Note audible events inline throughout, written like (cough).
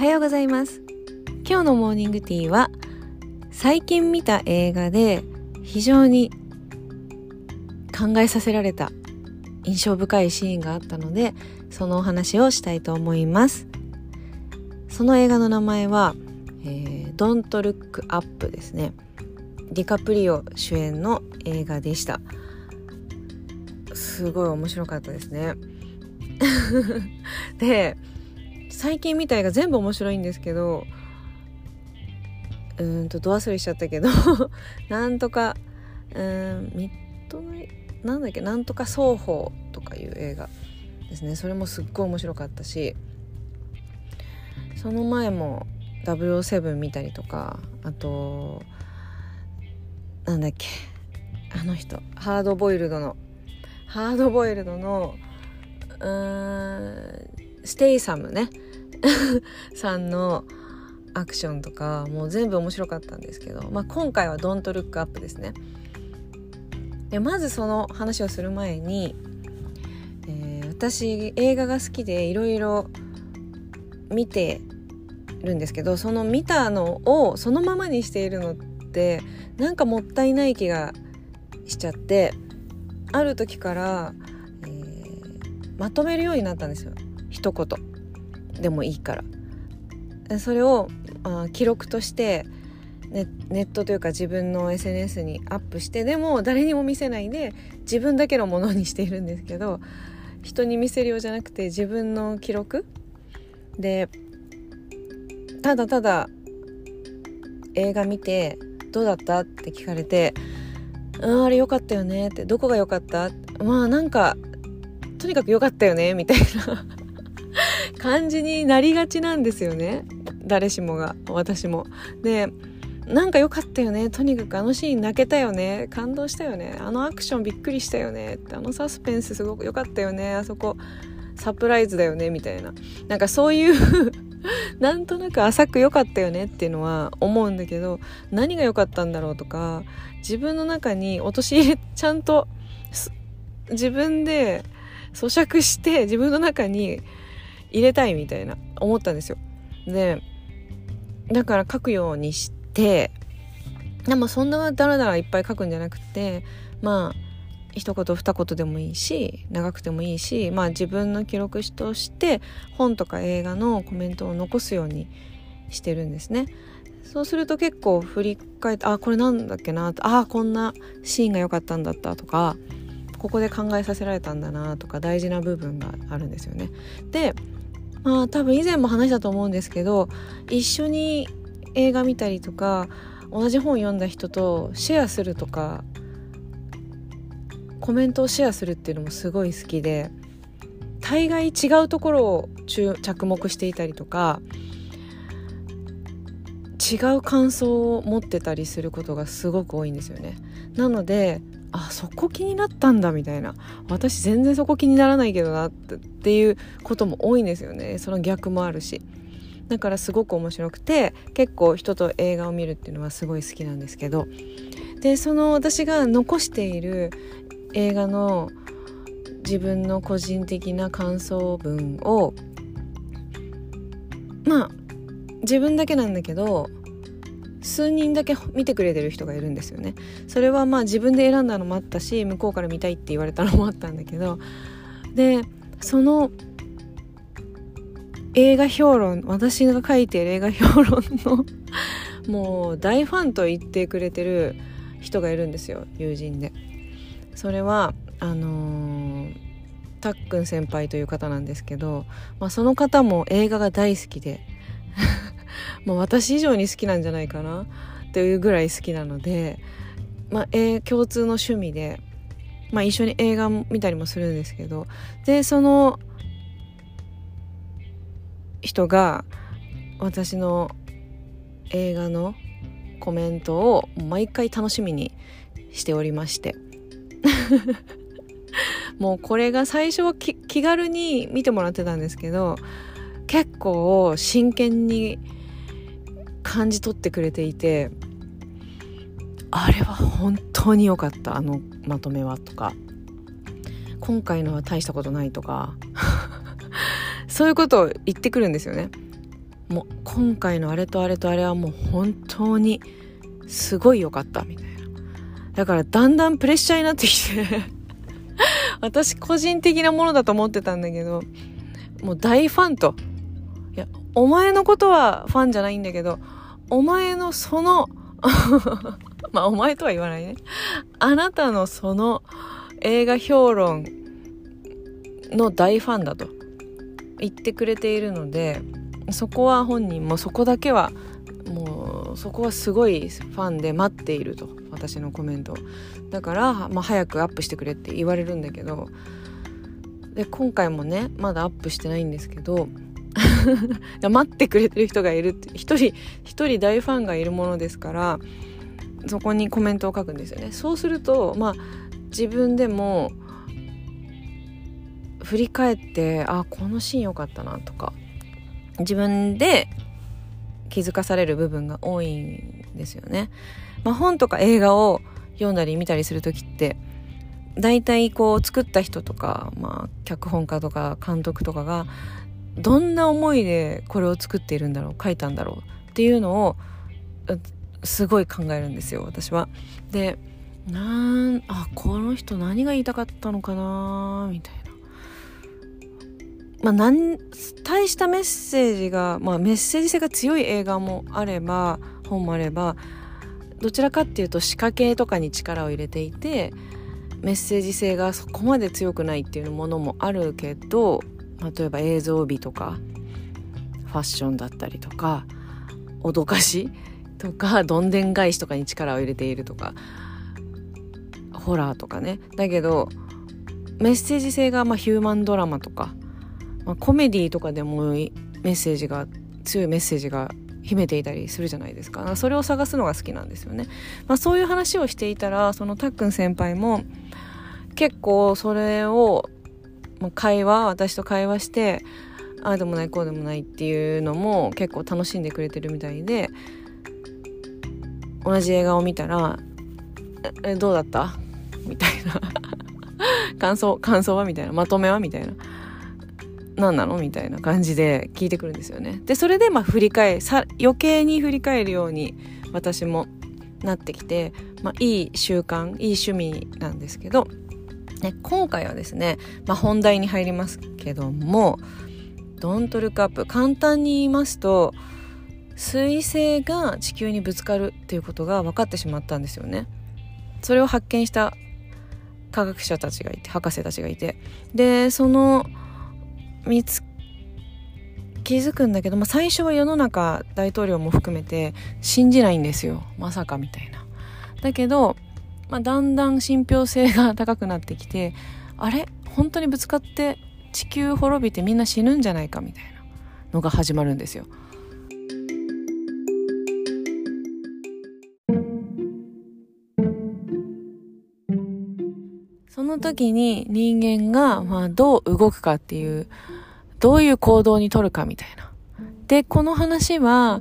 はようございます。今日のモーニングティーは最近見た映画で非常に考えさせられた印象深いシーンがあったのでそのお話をしたいと思います。その映画の名前は「えー、Don't Look Up」ですね。ディカプリオ主演の映画でした。すごい面白かったですね。(laughs) で最近見た映画全部面白いんですけどうんとド忘れしちゃったけど (laughs) なんとかうんミッドナイなんだっけなんとか双方とかいう映画ですね。それもすっごい面白かったしその前も007見たりとかあとなんだっけあの人ハードボイルドのハードボイルドのうーんステイサムね。(laughs) さんのアクションとかもう全部面白かったんですけど、まあ、今回は「ドントルックアップですね。でまずその話をする前に、えー、私映画が好きでいろいろ見てるんですけどその見たのをそのままにしているのってなんかもったいない気がしちゃってある時から、えー、まとめるようになったんですよ。一言。でもいいから。それをあ記録としてネネットというか自分の SNS にアップしてでも誰にも見せないで自分だけのものにしているんですけど人に見せるようじゃなくて自分の記録。でただただ映画見てどうだったって聞かれて「ああれ良かったよね」って「どこが良かった?」まあなんかとにかく良かったよねみたいな。感じになりがちなんですよね。誰しもが私も。でなんか良かったよね。とにかくあのシーン泣けたよね。感動したよね。あのアクションびっくりしたよね。あのサスペンスすごく良かったよね。あそこサプライズだよね。みたいな。なんかそういう (laughs) なんとなく浅く良かったよね。っていうのは思うんだけど何が良かったんだろうとか自分の中に落とし入れちゃんと自分で咀嚼して自分の中に入れたいみたいな思ったんですよ。でだから書くようにしてでもそんなダラダラいっぱい書くんじゃなくてまあ一言二言でもいいし長くてもいいしまあ自分の記録として本とか映画のコメントを残すようにしてるんですね。そうすると結構振り返ってあこれなんだっけなあこんなシーンが良かったんだったとかここで考えさせられたんだなとか大事な部分があるんですよね。でまあ多分以前も話したと思うんですけど一緒に映画見たりとか同じ本読んだ人とシェアするとかコメントをシェアするっていうのもすごい好きで大概違うところを着目していたりとか違う感想を持ってたりすることがすごく多いんですよね。なのであそこ気になったんだみたいな。私全然そこ気にならないけどなっていうことも多いんですよね。その逆もあるし。だからすごく面白くて結構人と映画を見るっていうのはすごい好きなんですけど。でその私が残している映画の自分の個人的な感想文をまあ自分だけなんだけど数人だけ見てくれてる人がいるんですよね。それはまあ自分で選んだのもあったし向こうから見たいって言われたのもあったんだけど。でその映画評論私が書いてる映画評論の (laughs) もう大ファンと言ってくれてる人がいるんですよ友人で。それはあのー、たっくん先輩という方なんですけど、まあ、その方も映画が大好きで。(laughs) もう私以上に好きなんじゃないかなっていうぐらい好きなので、まあ、え共通の趣味で、まあ、一緒に映画見たりもするんですけどでその人が私の映画のコメントを毎回楽しみにしておりまして。(laughs) もうこれが最初は気軽に見てもらってたんですけど結構真剣に感じ取ってくれていてあれは本当に良かったあのまとめはとか。今回のは大したことないとか。(laughs) そういうことを言ってくるんですよね。もう今回のあれとあれとあれはもう本当にすごい良かったみたいな。だからだんだんプレッシャーになってきて。(laughs) 私個人的なものだと思ってたんだけどもう大ファンと。いやお前のことはファンじゃないんだけどお前のその (laughs) まあお前とは言わないね。あなたのその映画評論の大ファンだと。言ってくれているのでそこは本人もそこだけはもうそこはすごいファンで待っていると。私のコメントだから、まあ、早くアップしてくれって言われるんだけど。で今回もねまだアップしてないんですけど待ってくれてる人がいるって一人一人大ファンがいるものですからそこにコメントを書くんですよねそうするとまあ自分でも振り返ってあこのシーン良かったなとか自分で気づかされる部分が多いんですよね。まあ、本とか映画を読んだり見たりする時って大体こう作った人とか、まあ、脚本家とか監督とかがどんな思いでこれを作っているんだろう書いたんだろうっていうのをすごい考えるんですよ私は。でなんあこの人何が言いたかったのかなみたいな。まあ、なん大したメッセージが、まあ、メッセージ性が強い映画もあれば本もあればどちらかっていうと仕掛けとかに力を入れていてメッセージ性がそこまで強くないっていうものもあるけど例えば映像美とかファッションだったりとか脅かしとかどんでん返しとかに力を入れているとかホラーとかね。だけどメッセージ性がまあヒューマンドラマとかまあ、コメディとかでもメッセージが強いメッセージが秘めていたりするじゃないですか。それを探すのが好きなんですよね、まあ、そういう話をしていたらそのたっくん先輩も結構それを、まあ、会話私と会話してああでもないこうでもないっていうのも結構楽しんでくれてるみたいで同じ映画を見たら「えどうだった?」みたいな (laughs) 感想感想はみたいなまとめはみたいな何なの？みたいな感じで聞いてくるんですよね。でそれでまあ振り返さ余計に振り返るように私もなってきて、まあ、いい習慣いい趣味なんですけど、ね、今回はですね、まあ、本題に入りますけども「ドントルクアップ」簡単に言いますと彗星が地球にぶつかるっていうことが分かってしまったんですよね。それを発見した科学者たちがいて博士たちがいてでその見つ気づくんだけど、まあ、最初は世の中大統領も含めて信じないんですよまさかみたいな。だけど、まあ、だんだん信憑性が高くなってきてあれ？本当にぶつかって地球滅びてみんな死ぬんじゃないかみたいなのが始まるんですよ。その時に人間が、まあ、どう動くかっていう、どういう行動に取るかみたいな。で、この話は、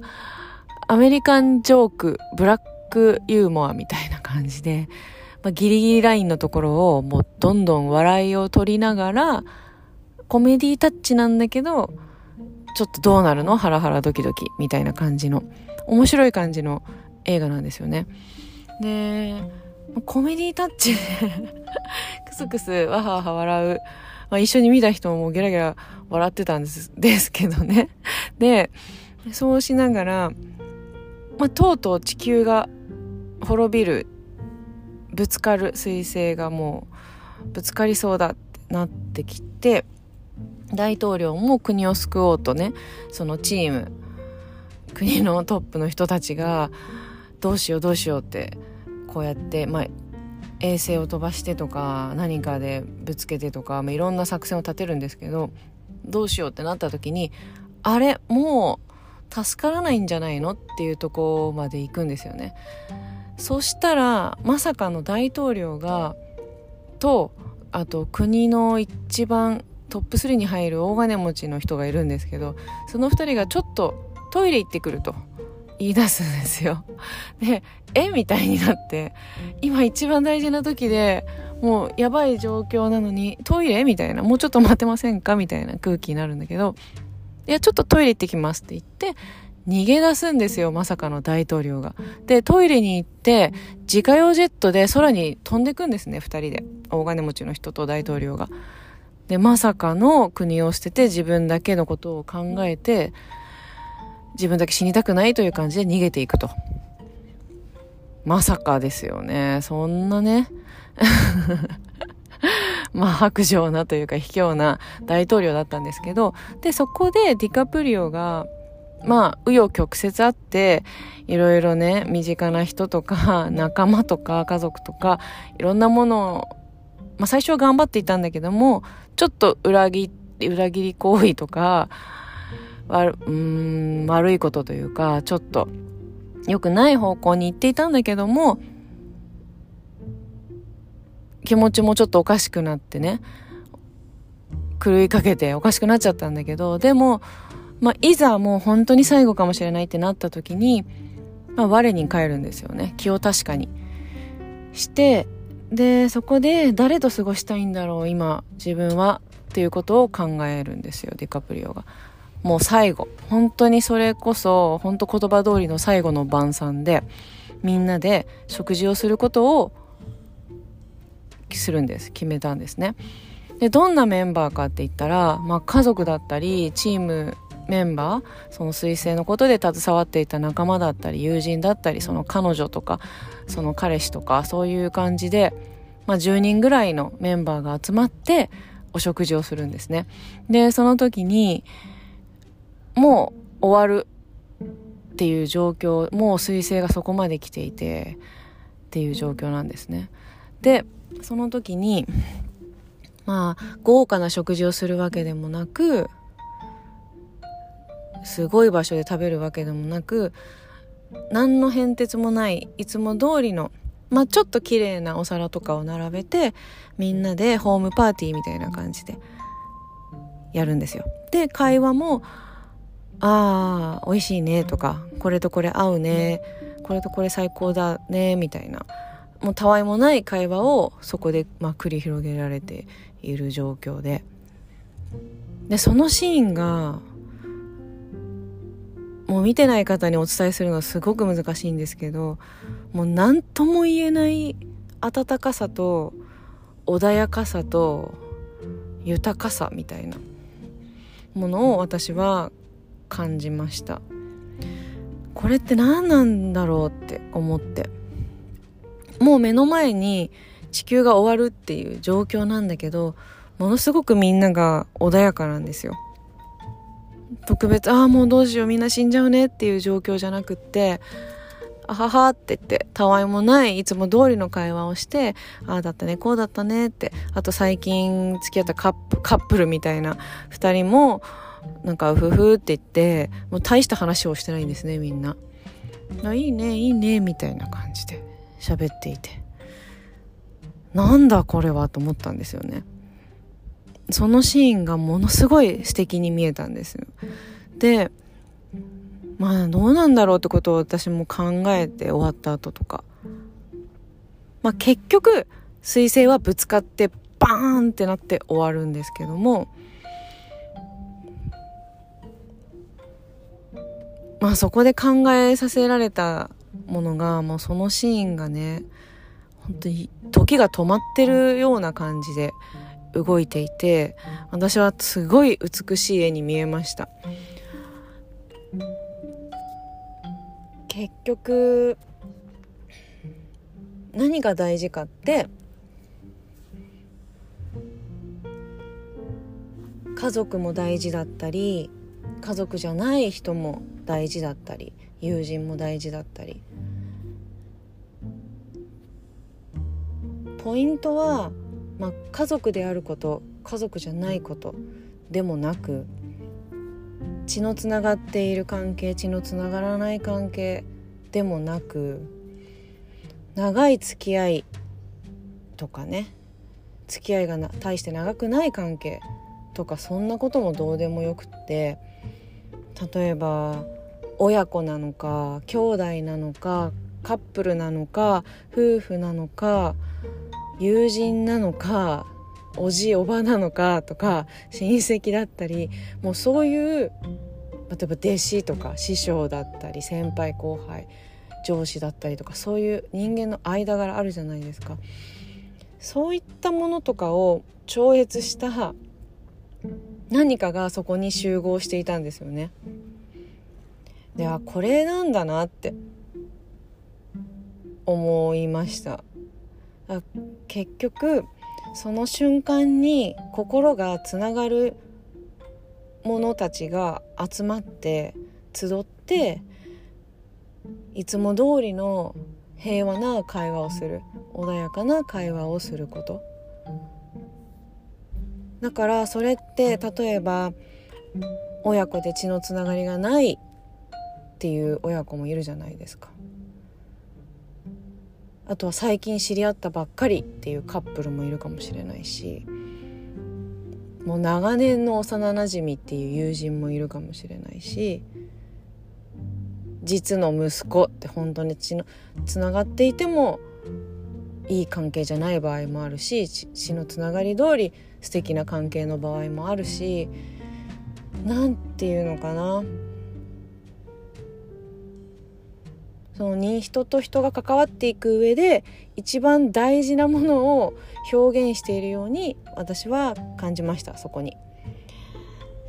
アメリカンジョーク、ブラックユーモアみたい感じで、まあ、ギリギリラインのところをもうどんどん笑いを取りながら、コメディタッチなんだけど、ちょっとどうなるの？ハラハラドキドキみたいな感じの、面白い感じの映画なんですよね。で、コメディタッチで (laughs) クスクスわはわは笑う。まあ、一緒に見た人もゲラゲラ笑ってたんです、ですけどね。で、そうしながら、まあ、とうとう地球が滅びる、ぶつかる彗星がもうぶつかりそうだってなってきて、大統領も国を救おうとね、そのチーム、国のトップの人たちが、どうしようどうしようってこうやって、まあ、衛星を飛ばしてとか何かでぶつけてとか、まあ、いろんな作戦を立てるんですけどどうしようってなった時にあれもう助からないんじゃないのっていうとこまで行くんですよね。そしたらまさかの大統領がとあと国の一番トップ3に入る大金持ちの人がいるんですけどその2人がちょっとトイレ行ってくると言い出すんですよ。で、えみたいになって、今一番大事な時で、もうやばい状況なのに、トイレみたいな、もうちょっと待てませんか？みたいな空気になるんだけど、いやちょっとトイレ行ってきますって言って逃げ出すんですよまさかの大統領が。でトイレに行って自家用ジェットで空に飛んでくんですね2人で。大金持ちの人と大統領が。でまさかの国を捨てて自分だけのことを考えて自分だけ死にたくないという感じで逃げていくと。まさかですよね。そんなね。(laughs) まあ白状なというか卑怯な大統領だったんですけど、で、そこでディカプリオが、まあ、紆余曲折あって、いろいろね、身近な人とか、(laughs) 仲間とか、家族とか、いろんなものを、まあ最初は頑張っていたんだけども、ちょっと裏切裏切り行為とか、悪、うん、悪いことというか、ちょっと良くない方向に行っていたんだけども、気持ちもちょっとおかしくなってね、狂いかけておかしくなっちゃったんだけど、でも、まあ、いざもう本当に最後かもしれないってなった時に、まあ、我に返るんですよね。気を確かに。して、で、そこで誰と過ごしたいんだろう、今、自分は、っていうことを考えるんですよ、ディカプリオが。もう最後。本当にそれこそ、本当言葉通りの最後の晩餐で、みんなで食事をすることをするんです決めたんですねでどんなメンバーかって言ったら、まあ、家族だったりチームメンバーその彗星のことで携わっていた仲間だったり友人だったりその彼女とかその彼氏とかそういう感じで、まあ、10人ぐらいのメンバーが集まってお食事をするんですね。でその時にもう終わるっていう状況もう彗星がそこまで来ていてっていう状況なんですね。でその時にまあ豪華な食事をするわけでもなくすごい場所で食べるわけでもなく何の変哲もないいつも通りのまあちょっと綺麗なお皿とかを並べてみんなでホームパーティーみたいな感じでやるんですよ。で会話も「ああ美味しいね」とか「これとこれ合うね」「これとこれ最高だね」みたいなもうたわいもない会話をそこで、まあ、繰り広げられている状況ででそのシーンがもう見てない方にお伝えするのはすごく難しいんですけどもう何とも言えない温かさと穏やかさと豊かさみたいなものを私は感じました。これって何なんだろうって思って。もう目の前に地球が終わるっていう状況なんだけどものすごくみんなが穏やかなんですよ。特別ああもうどうしようみんな死んじゃうねっていう状況じゃなくってあははって言ってたわいもないいつも通りの会話をしてああだったねこうだったねってあと最近付き合ったカップカップルみたいな2人もなんかふふって言ってもう大した話をしてないんですねみんな。いいねいいねみたいな感じで喋っていて。なんだこれはと思ったんですよね。そのシーンがものすごい素敵に見えたんですよ。でまあどうなんだろうってことを私も考えて終わった後とか。まあ結局彗星はぶつかってバーンってなって終わるんですけども。まあそこで考えさせられたものがもうそのシーンがね本当に時が止まってるような感じで。動いていて私はすごい美しい絵に見えました。結局何が大事かって家族も大事だったり家族じゃない人も大事だったり友人も大事だったり。ポイントは、まあ、家族であること家族じゃないことでもなく血のつながっている関係血のつながらない関係でもなく長い付き合いとかね付き合いがな大して長くない関係とかそんなこともどうでもよくって例えば親子なのか兄弟なのかカップルなのか夫婦なのか友人なのかおじおばなのかとか親戚だったりもうそういう例えば弟子とか師匠だったり先輩後輩上司だったりとかそういう人間の間柄あるじゃないですかそういったものとかを超越した何かがそこに集合していたんですよね。ではこれなんだなって思いました結局その瞬間に心がつながる者たちが集まって集っていつも通りの平和な会話をする穏やかな会話をすること。だからそれって例えば親子で血のつながりがないっていう親子もいるじゃないですか。あとは最近知り合ったばっかりっていうカップルもいるかもしれないしもう長年の幼なじみっていう友人もいるかもしれないし実の息子って本当に血のつながっていてもいい関係じゃない場合もあるし血のつながり通り素敵な関係の場合もあるし何て言うのかな。その人と人が関わっていく上で一番大事なものを表現しているように私は感じましたそこに。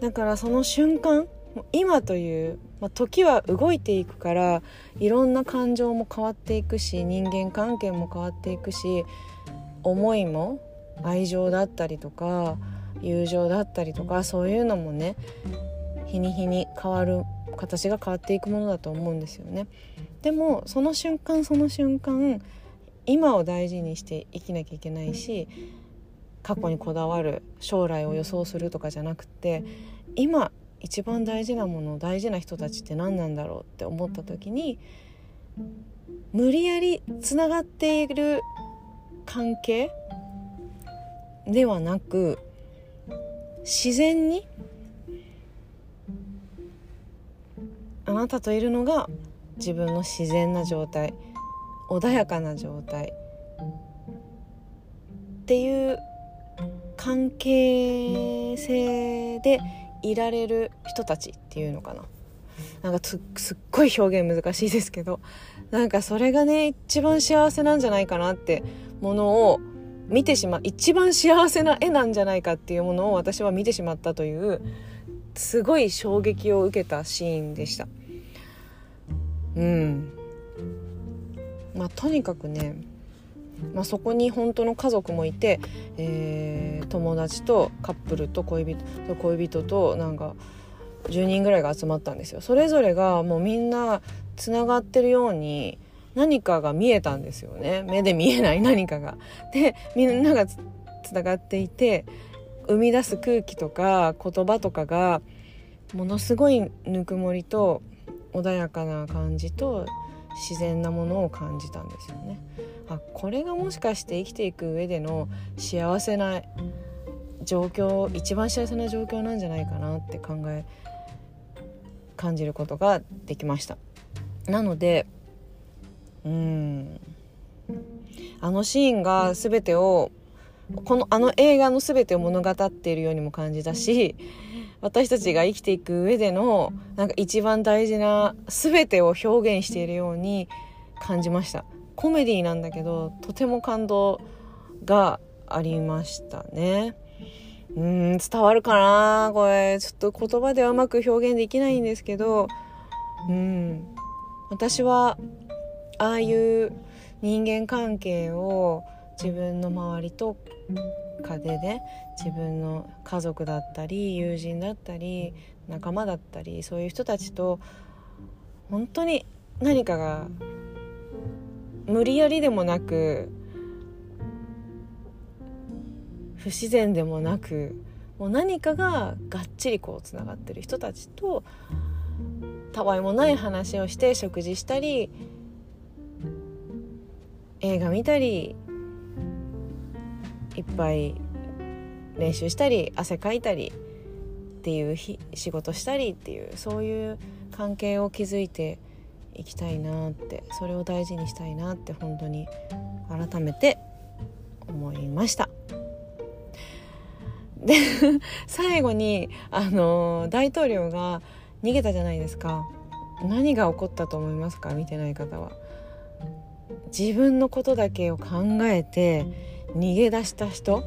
だからその瞬間今という、まあ、時は動いていくからいろんな感情も変わっていくし人間関係も変わっていくし思いも愛情だったりとか友情だったりとかそういうのもね日に日に変わる形が変わっていくものだと思うんですよね。でもその瞬間その瞬間今を大事にして生きなきゃいけないし過去にこだわる将来を予想するとかじゃなくて今一番大事なもの大事な人たちって何なんだろうって思った時に無理やりつながっている関係ではなく自然にあなたといるのが自分の自然な状態穏やかな状態っていう関係性でいられる人たちっていうのかななんかすっごい表現難しいですけどなんかそれがね一番幸せなんじゃないかなってものを見てしまう一番幸せな絵なんじゃないかっていうものを私は見てしまったというすごい衝撃を受けたシーンでした。うん。まあとにかくね、まあ、そこに本当の家族もいて、えー、友達とカップルと恋人と恋人となんか10人ぐらいが集まったんですよ。それぞれがもうみんなつながってるように何かが見えたんですよね。目で見えない (laughs) 何かが。でみんながつながっていて生み出す空気とか言葉とかがものすごいぬくもりと穏やかな感じと自然なものを感じたんですよね。あこれがもしかして生きていく上での幸せな状況一番幸せな状況なんじゃないかなって考え感じることができました。なのでうんあのシーンが全てをこのあの映画の全てを物語っているようにも感じたし私たちが生きていく上でのなんか一番大事な全てを表現しているように感じました。コメディなんだけどとても感動がありましたね。うん伝わるかな？これ。ちょっと言葉ではうまく表現できないんですけど。うん。私はああいう人間関係を自分の周りとかで自分の家族だったり友人だったり仲間だったりそういう人たちと本当に何かが無理やりでもなく不自然でもなくもう何かががっちりこうつながってる人たちとたわいもない話をして食事したり映画見たりいっぱい練習したり汗かいたりっていう仕事したりっていうそういう関係を築いていきたいなってそれを大事にしたいなって本当に改めて思いました。で最後にあの大統領が逃げたじゃないですか。何が起こったと思いますか？見てない方は。自分のことだけを考えて逃げ出した人？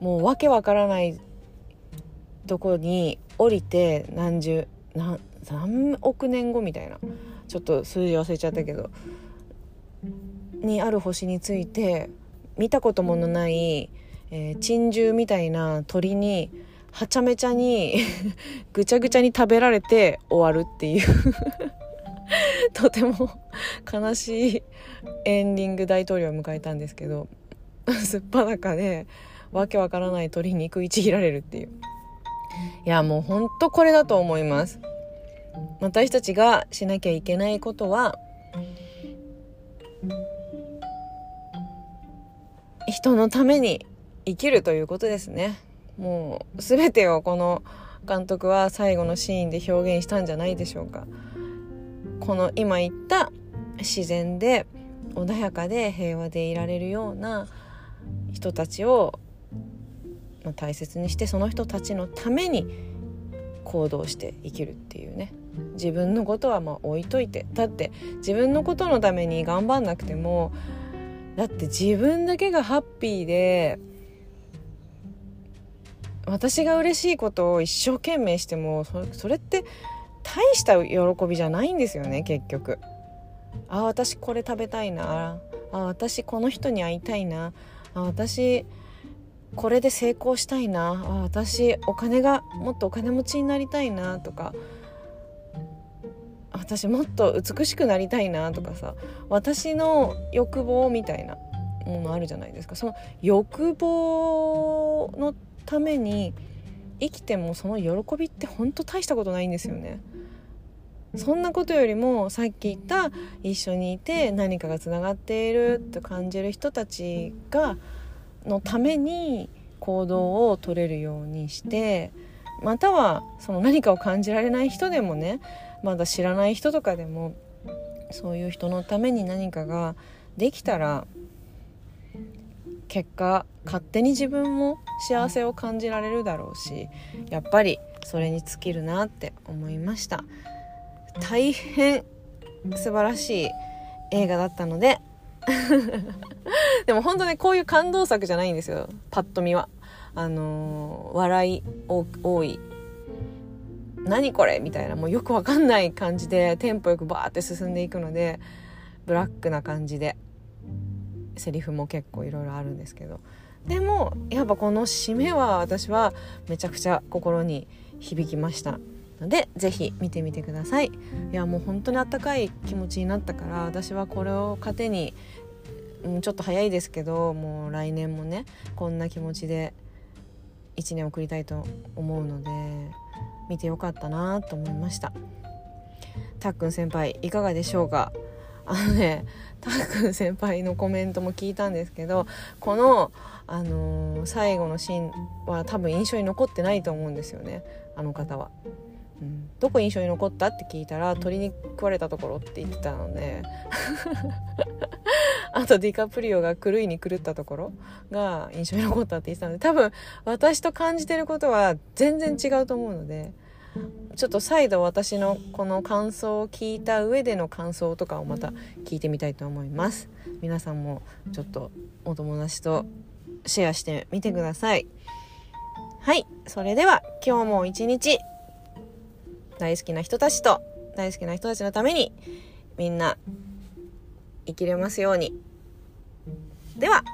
もうわけわからないとこに降りて何十何何億年後みたいな。ちょっと数字忘れちゃったけど。にある星について見たこともない、えー、珍獣みたいな鳥にはちゃめちゃにぐちゃぐちゃに食べられて終わるっていう。(laughs) とても悲しいエンディング大統領を迎えたんですけど (laughs) すっぱだかでわけわからない鳥に食いちぎられるっていう。いやもうほんとこれだと思います。私たちがしなきゃいけないことは人のために生きるということですね。もう全てをこの監督は最後のシーンで表現したんじゃないでしょうか。この今言った自然で穏やかで平和でいられるような人たちを大切にしてその人たちのために行動して生きるっていうね。自分のことはまあ置いといてだって自分のことのために頑張んなくてもだって自分だけがハッピーで私が嬉しいことを一生懸命してもそれって大した喜びじゃないんですよね結局。あ私これ食べたいな。あ私この人に会いたいな。あ私これで成功したいな。あ私お金がもっとお金持ちになりたいな。とか。私もっと美しくなりたいな。とかさ。私の欲望みたいなものあるじゃないですか。その欲望のために生きてもその喜びって本当大したことないんですよね。そんなことよりもさっき言った一緒にいて何かがつながっていると感じる人たちがのために行動を取れるようにしてまたはその何かを感じられない人でもねまだ知らない人とかでもそういう人のために何かができたら結果勝手に自分も幸せを感じられるだろうしやっぱりそれに尽きるなって思いました。大変素晴らしい映画だったので。(laughs) でも本当ねこういう感動作じゃないんですよ。パッと見は。あのー、笑い多い。何これ？みたいな。もうよくわかんない感じでテンポよくバーって進んでいくのでブラックな感じで。セリフも結構いろいろあるんですけど。でもやっぱこの締めは私はめちゃくちゃ心に響きました。ので是非見てみてください。いやもう本当にあったかい気持ちになったから私はこれを糧にう、ちょっと早いですけどもう来年もねこんな気持ちで1年送りたいと思うので見てよかったなと思いました。たっくん先輩いかがでしょうか？あのねたっくん先輩のコメントも聞いたんですけどこの、あのー、最後のシーンは多分印象に残ってないと思うんですよねあの方は。うん、どこ印象に残った？って聞いたら鳥に食われたところって言ってたので。(laughs) あとディカプリオが狂いに狂ったところが印象に残ったって言ってたので多分私と感じてることは全然違うと思うのでちょっと再度私のこの感想を聞いた上での感想とかをまた聞いてみたいと思います。皆さんもちょっとお友達とシェアしてみてください。はいそれでは今日も一日大好きな人たちと大好きな人たちのためにみんな生きれますように。では、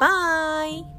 バイ